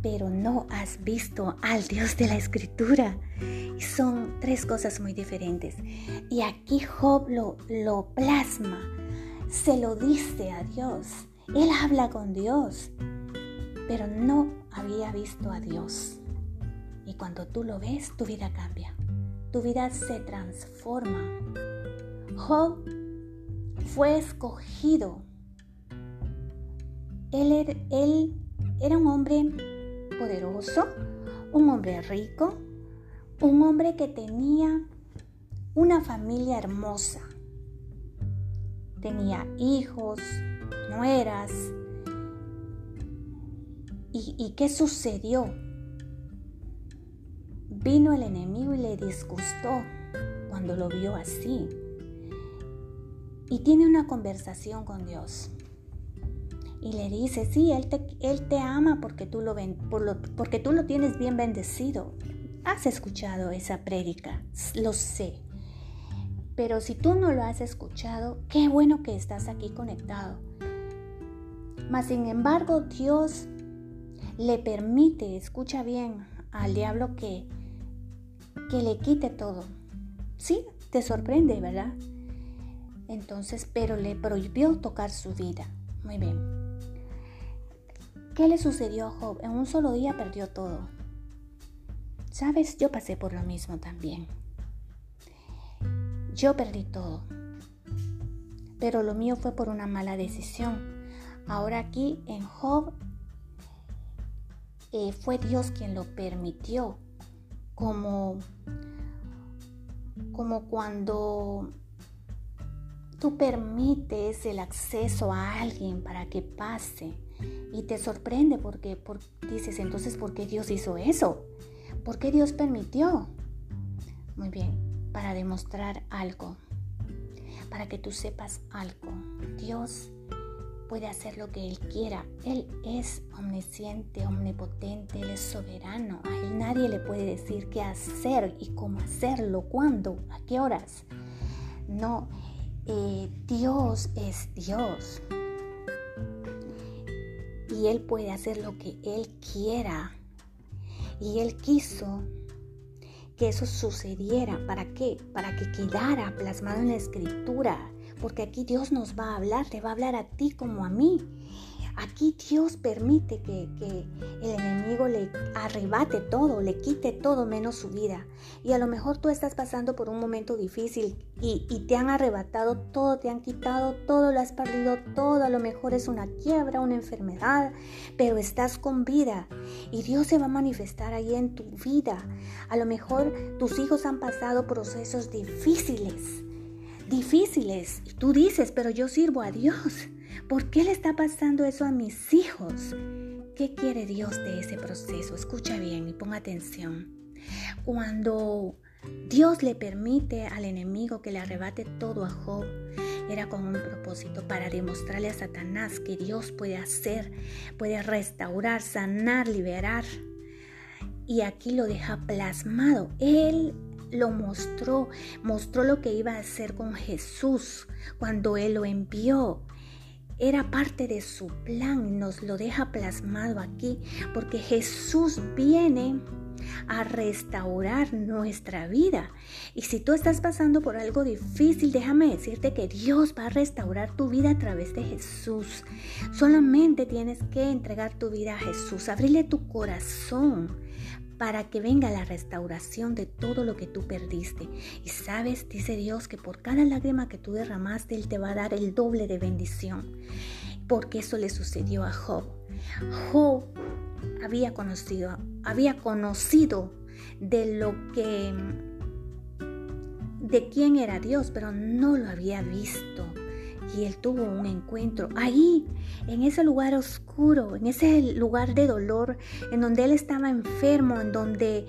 pero no has visto al Dios de la escritura. Y son tres cosas muy diferentes. Y aquí Job lo, lo plasma, se lo dice a Dios. Él habla con Dios, pero no había visto a Dios. Cuando tú lo ves, tu vida cambia. Tu vida se transforma. Job fue escogido. Él, er, él era un hombre poderoso, un hombre rico, un hombre que tenía una familia hermosa. Tenía hijos, nueras. ¿Y, y qué sucedió? Vino el enemigo y le disgustó cuando lo vio así. Y tiene una conversación con Dios. Y le dice, sí, Él te, él te ama porque tú, lo, por lo, porque tú lo tienes bien bendecido. Has escuchado esa prédica, lo sé. Pero si tú no lo has escuchado, qué bueno que estás aquí conectado. Mas sin embargo, Dios le permite, escucha bien, al diablo que que le quite todo. Sí, te sorprende, ¿verdad? Entonces, pero le prohibió tocar su vida. Muy bien. ¿Qué le sucedió a Job? En un solo día perdió todo. Sabes, yo pasé por lo mismo también. Yo perdí todo. Pero lo mío fue por una mala decisión. Ahora aquí en Job eh, fue Dios quien lo permitió como, como cuando tú permites el acceso a alguien para que pase y te sorprende porque, dices entonces, ¿por qué Dios hizo eso? ¿Por qué Dios permitió? Muy bien, para demostrar algo, para que tú sepas algo. Dios puede hacer lo que Él quiera. Él es omnisciente, omnipotente, Él es soberano. A Él nadie le puede decir qué hacer y cómo hacerlo, cuándo, a qué horas. No, eh, Dios es Dios. Y Él puede hacer lo que Él quiera. Y Él quiso que eso sucediera. ¿Para qué? Para que quedara plasmado en la escritura porque aquí Dios nos va a hablar, te va a hablar a ti como a mí. Aquí Dios permite que, el enemigo le arrebate todo, le quite todo menos su vida. Y a lo mejor tú estás pasando por un momento difícil y, y, te han arrebatado todo, te han quitado todo, lo has perdido todo. A lo mejor es una quiebra, una enfermedad, pero estás con vida y Dios se va a manifestar ahí en tu vida. A lo mejor tus hijos han pasado procesos difíciles difíciles. Y tú dices, pero yo sirvo a Dios. ¿Por qué le está pasando eso a mis hijos? ¿Qué quiere Dios de ese proceso? Escucha bien y ponga atención. Cuando Dios le permite al enemigo que le arrebate todo a Job, era con un propósito para demostrarle a Satanás que Dios puede hacer, puede restaurar, sanar, liberar. Y aquí lo deja plasmado. Él lo mostró, mostró lo que iba a hacer con Jesús cuando Él lo envió. Era parte de su plan, nos lo deja plasmado aquí, porque Jesús viene a restaurar nuestra vida. Y si tú estás pasando por algo difícil, déjame decirte que Dios va a restaurar tu vida a través de Jesús. Solamente tienes que entregar tu vida a Jesús, abrirle tu corazón para que venga la restauración de todo lo que tú perdiste. Y sabes, dice Dios, que por cada lágrima que tú derramaste, Él te va a dar el doble de bendición. Porque eso le sucedió a Job. Job había conocido, había conocido de lo que de quién era Dios, pero no lo había visto. Y él tuvo un encuentro ahí, en ese lugar oscuro, en ese lugar de dolor, en donde él estaba enfermo, en donde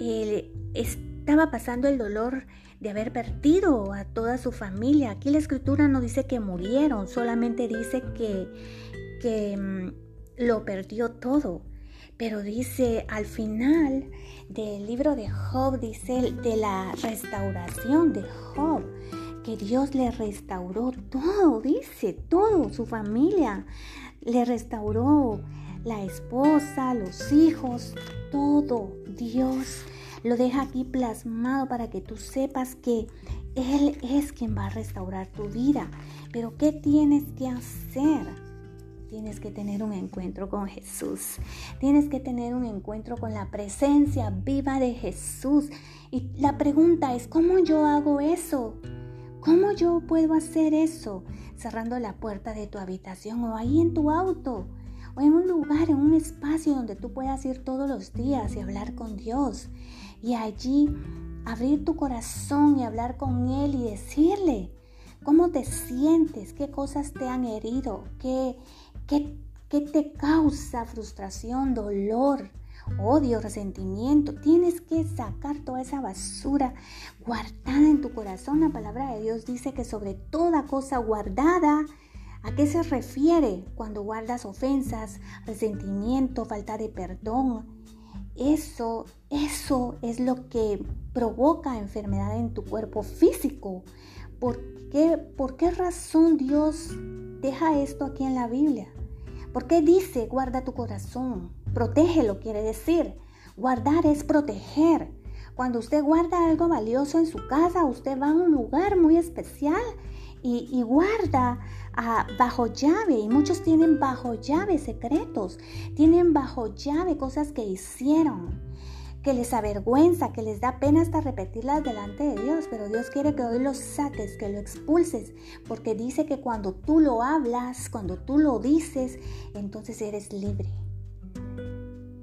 él estaba pasando el dolor de haber perdido a toda su familia. Aquí la escritura no dice que murieron, solamente dice que, que mm, lo perdió todo. Pero dice al final del libro de Job, dice de la restauración de Job, que Dios le restauró todo, dice, todo, su familia. Le restauró la esposa, los hijos, todo. Dios lo deja aquí plasmado para que tú sepas que Él es quien va a restaurar tu vida. Pero ¿qué tienes que hacer? Tienes que tener un encuentro con Jesús. Tienes que tener un encuentro con la presencia viva de Jesús. Y la pregunta es, ¿cómo yo hago eso? ¿Cómo yo puedo hacer eso? Cerrando la puerta de tu habitación o ahí en tu auto o en un lugar, en un espacio donde tú puedas ir todos los días y hablar con Dios. Y allí abrir tu corazón y hablar con Él y decirle cómo te sientes, qué cosas te han herido, qué, ¿Qué, te causa frustración, dolor, odio, resentimiento? Tienes que sacar toda esa basura guardada en tu corazón. La palabra de Dios dice que sobre toda cosa guardada, ¿A qué se refiere cuando guardas ofensas, resentimiento, falta de perdón? Eso, eso es lo que provoca enfermedad en tu cuerpo físico. ¿Por qué, ¿Por qué razón Dios deja esto aquí en la Biblia? ¿Por qué dice guarda tu corazón? Protégelo quiere decir. Guardar es proteger. Cuando usted guarda algo valioso en su casa, usted va a un lugar muy especial y, guarda ah, bajo llave. Y muchos tienen bajo llave secretos. Tienen bajo llave cosas que hicieron que les avergüenza, que les da pena hasta repetirlas delante de Dios, pero Dios quiere que hoy lo saques, que lo expulses, porque dice que cuando tú lo hablas, cuando tú lo dices, entonces eres libre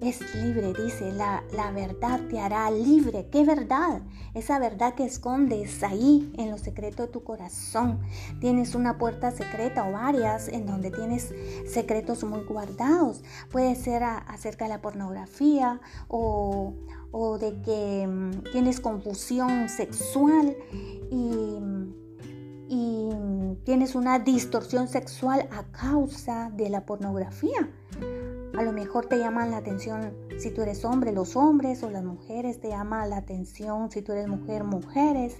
es libre, dice, la, la, verdad te hará libre. ¿Qué verdad? Esa verdad que escondes ahí en lo secreto de tu corazón. Tienes una puerta secreta o varias en donde tienes secretos muy guardados. Puede ser acerca de la pornografía o, o de que mm, tienes confusión sexual y, y tienes una distorsión sexual a causa de la pornografía. A lo mejor te llaman la atención si tú eres hombre, los hombres o las mujeres, te llama la atención si tú eres mujer, mujeres,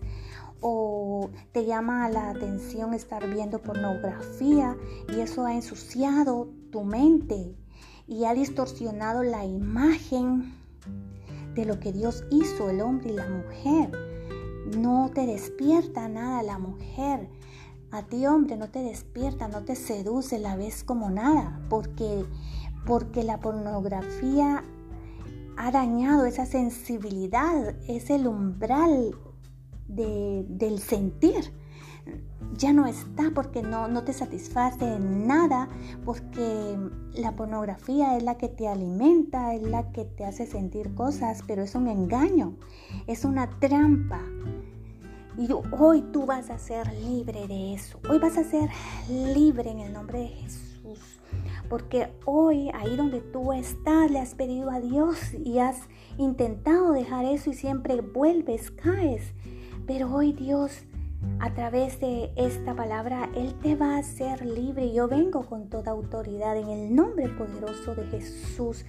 o te llama la atención estar viendo pornografía y eso ha ensuciado tu mente y ha distorsionado la imagen de lo que Dios hizo, el hombre y la mujer. No te despierta nada la mujer. A ti hombre no te despierta, no te seduce, la ves como nada, porque porque la pornografía ha dañado esa sensibilidad, ese umbral del sentir. Ya no está porque no, no te satisface en nada, porque la pornografía es la que te alimenta, es la que te hace sentir cosas, pero es un engaño, es una trampa. Y hoy tú vas a ser libre de eso. Hoy vas a ser libre en el nombre de Jesús. Porque hoy, ahí donde tú estás, le has pedido a Dios y has intentado dejar eso y siempre vuelves, caes. Pero hoy Dios, a través de esta palabra, Él te va a hacer libre. Yo vengo con toda autoridad en el nombre poderoso de Jesús,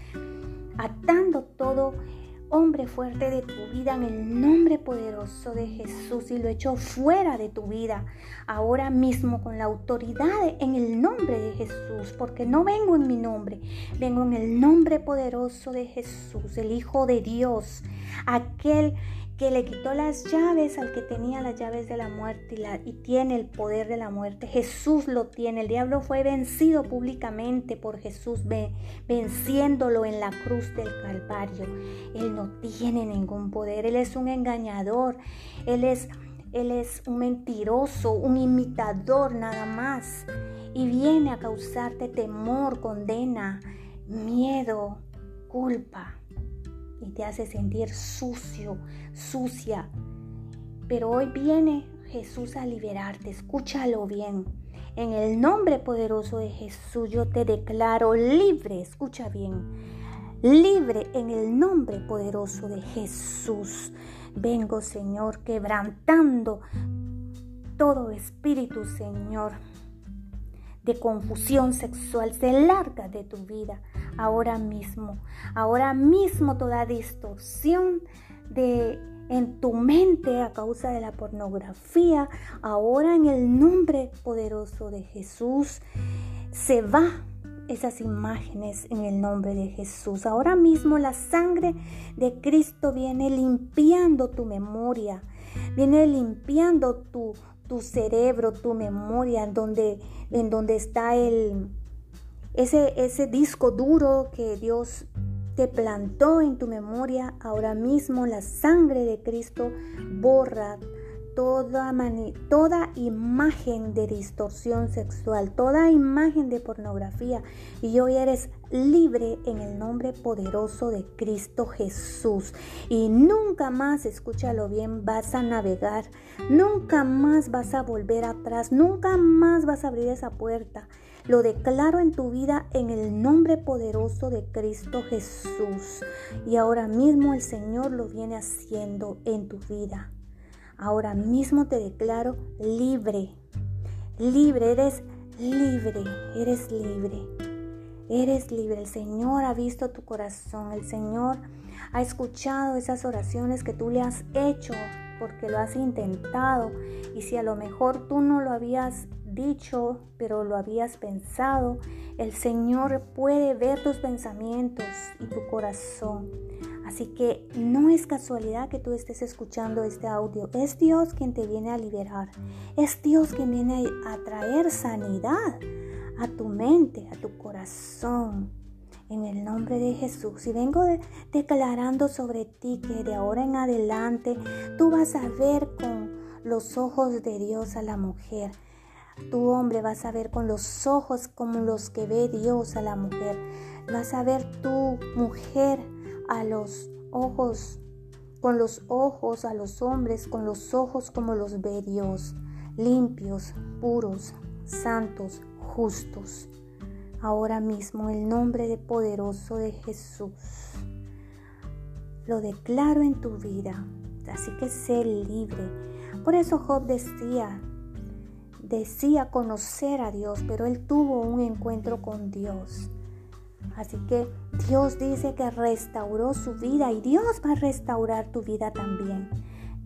atando todo hombre fuerte de tu vida en el nombre poderoso de Jesús y lo echo fuera de tu vida. Ahora mismo con la autoridad en el nombre de Jesús, porque no vengo en mi nombre, vengo en el nombre poderoso de Jesús, el Hijo de Dios, aquel que le quitó las llaves al que tenía las llaves de la muerte y, tiene el poder de la muerte. Jesús lo tiene. El diablo fue vencido públicamente por Jesús, venciéndolo en la cruz del Calvario. Él no tiene ningún poder. Él es un engañador. Él es, él es un mentiroso, un imitador nada más. Y viene a causarte temor, condena, miedo, culpa y te hace sentir sucio, sucia. Pero hoy viene Jesús a liberarte, escúchalo bien. En el nombre poderoso de Jesús yo te declaro libre, escucha bien, libre en el nombre poderoso de Jesús. Vengo, Señor, quebrantando todo espíritu, Señor, de confusión sexual. Se larga de tu vida ahora mismo. Ahora mismo toda distorsión de en tu mente a causa de la pornografía, ahora en el nombre poderoso de Jesús, se va esas imágenes en el nombre de Jesús. Ahora mismo la sangre de Cristo viene limpiando tu memoria, viene limpiando tu, tu cerebro, tu memoria, en donde, en donde está el, ese, disco duro que Dios te plantó en tu memoria, ahora mismo la sangre de Cristo borra toda imagen de distorsión sexual, toda imagen de pornografía. Y hoy eres libre en el nombre poderoso de Cristo Jesús. Y nunca más, escúchalo bien, vas a navegar, nunca más vas a volver atrás, nunca más vas a abrir esa puerta. Lo declaro en tu vida en el nombre poderoso de Cristo Jesús. Y ahora mismo el Señor lo viene haciendo en tu vida. Ahora mismo te declaro libre. Libre, eres libre, eres libre. Eres libre. El Señor ha visto tu corazón. El Señor ha escuchado esas oraciones que tú le has hecho porque lo has intentado. Y si a lo mejor tú no lo habías dicho, pero lo habías pensado, el Señor puede ver tus pensamientos y tu corazón. Así que no es casualidad que tú estés escuchando este audio. Es Dios quien te viene a liberar. Es Dios quien viene a traer sanidad a tu mente, a tu corazón. En el nombre de Jesús. Y vengo declarando sobre ti que de ahora en adelante tú vas a ver con los ojos de Dios a la mujer tu hombre vas a ver con los ojos como los que ve Dios a la mujer. Vas a ver tu mujer a los ojos, con los ojos a los hombres, con los ojos como los ve Dios, limpios, puros, santos, justos. Ahora mismo el nombre de poderoso de Jesús lo declaro en tu vida. Así que sé libre. Por eso Job decía, decía conocer a Dios, pero él tuvo un encuentro con Dios. Así que Dios dice que restauró su vida y Dios va a restaurar tu vida también.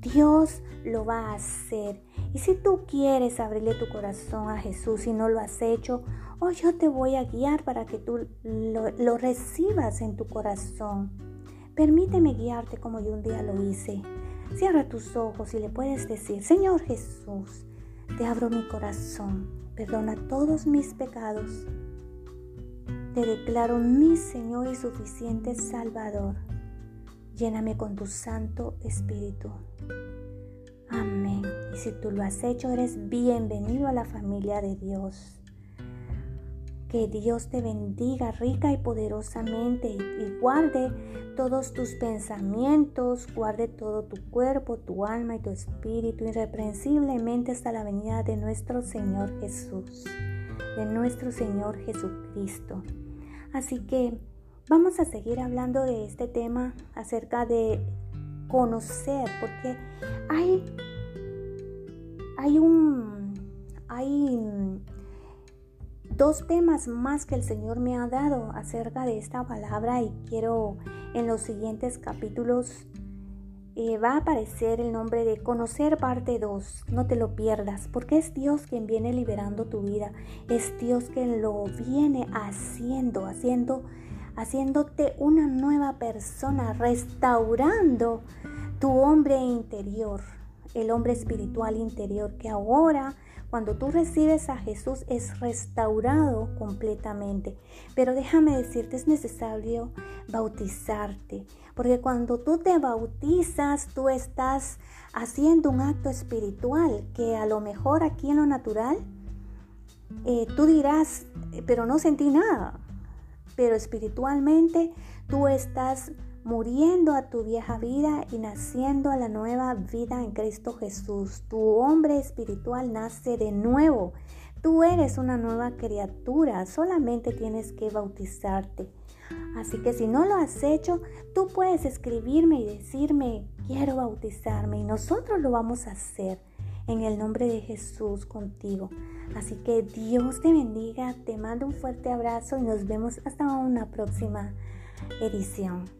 Dios lo va a hacer. Y si tú quieres abrirle tu corazón a Jesús y no lo has hecho, hoy yo te voy a guiar para que tú lo, lo recibas en tu corazón. Permíteme guiarte como yo un día lo hice. Cierra tus ojos y le puedes decir, Señor Jesús, te abro mi corazón, perdona todos mis pecados. Te declaro mi Señor y suficiente Salvador. Lléname con tu Santo Espíritu. Amén. Y si tú lo has hecho, eres bienvenido a la familia de Dios. Que Dios te bendiga rica y poderosamente y, guarde todos tus pensamientos, guarde todo tu cuerpo, tu alma y tu espíritu irreprensiblemente hasta la venida de nuestro Señor Jesús, de nuestro Señor Jesucristo. Así que vamos a seguir hablando de este tema acerca de conocer, porque hay, hay un, hay dos temas más que el Señor me ha dado acerca de esta palabra y quiero en los siguientes capítulos eh, va a aparecer el nombre de conocer parte 2. No te lo pierdas, porque es Dios quien viene liberando tu vida. Es Dios quien lo viene haciendo, haciendo, haciéndote una nueva persona, restaurando tu hombre interior, el hombre espiritual interior que ahora cuando tú recibes a Jesús es restaurado completamente. Pero déjame decirte, es necesario bautizarte, porque cuando tú te bautizas, tú estás haciendo un acto espiritual que a lo mejor aquí en lo natural, eh, tú dirás, eh, pero no sentí nada. Pero espiritualmente tú estás muriendo a tu vieja vida y naciendo a la nueva vida en Cristo Jesús. Tu hombre espiritual nace de nuevo. Tú eres una nueva criatura, solamente tienes que bautizarte. Así que si no lo has hecho, tú puedes escribirme y decirme, quiero bautizarme y nosotros lo vamos a hacer en el nombre de Jesús contigo. Así que Dios te bendiga, te mando un fuerte abrazo y nos vemos hasta una próxima edición.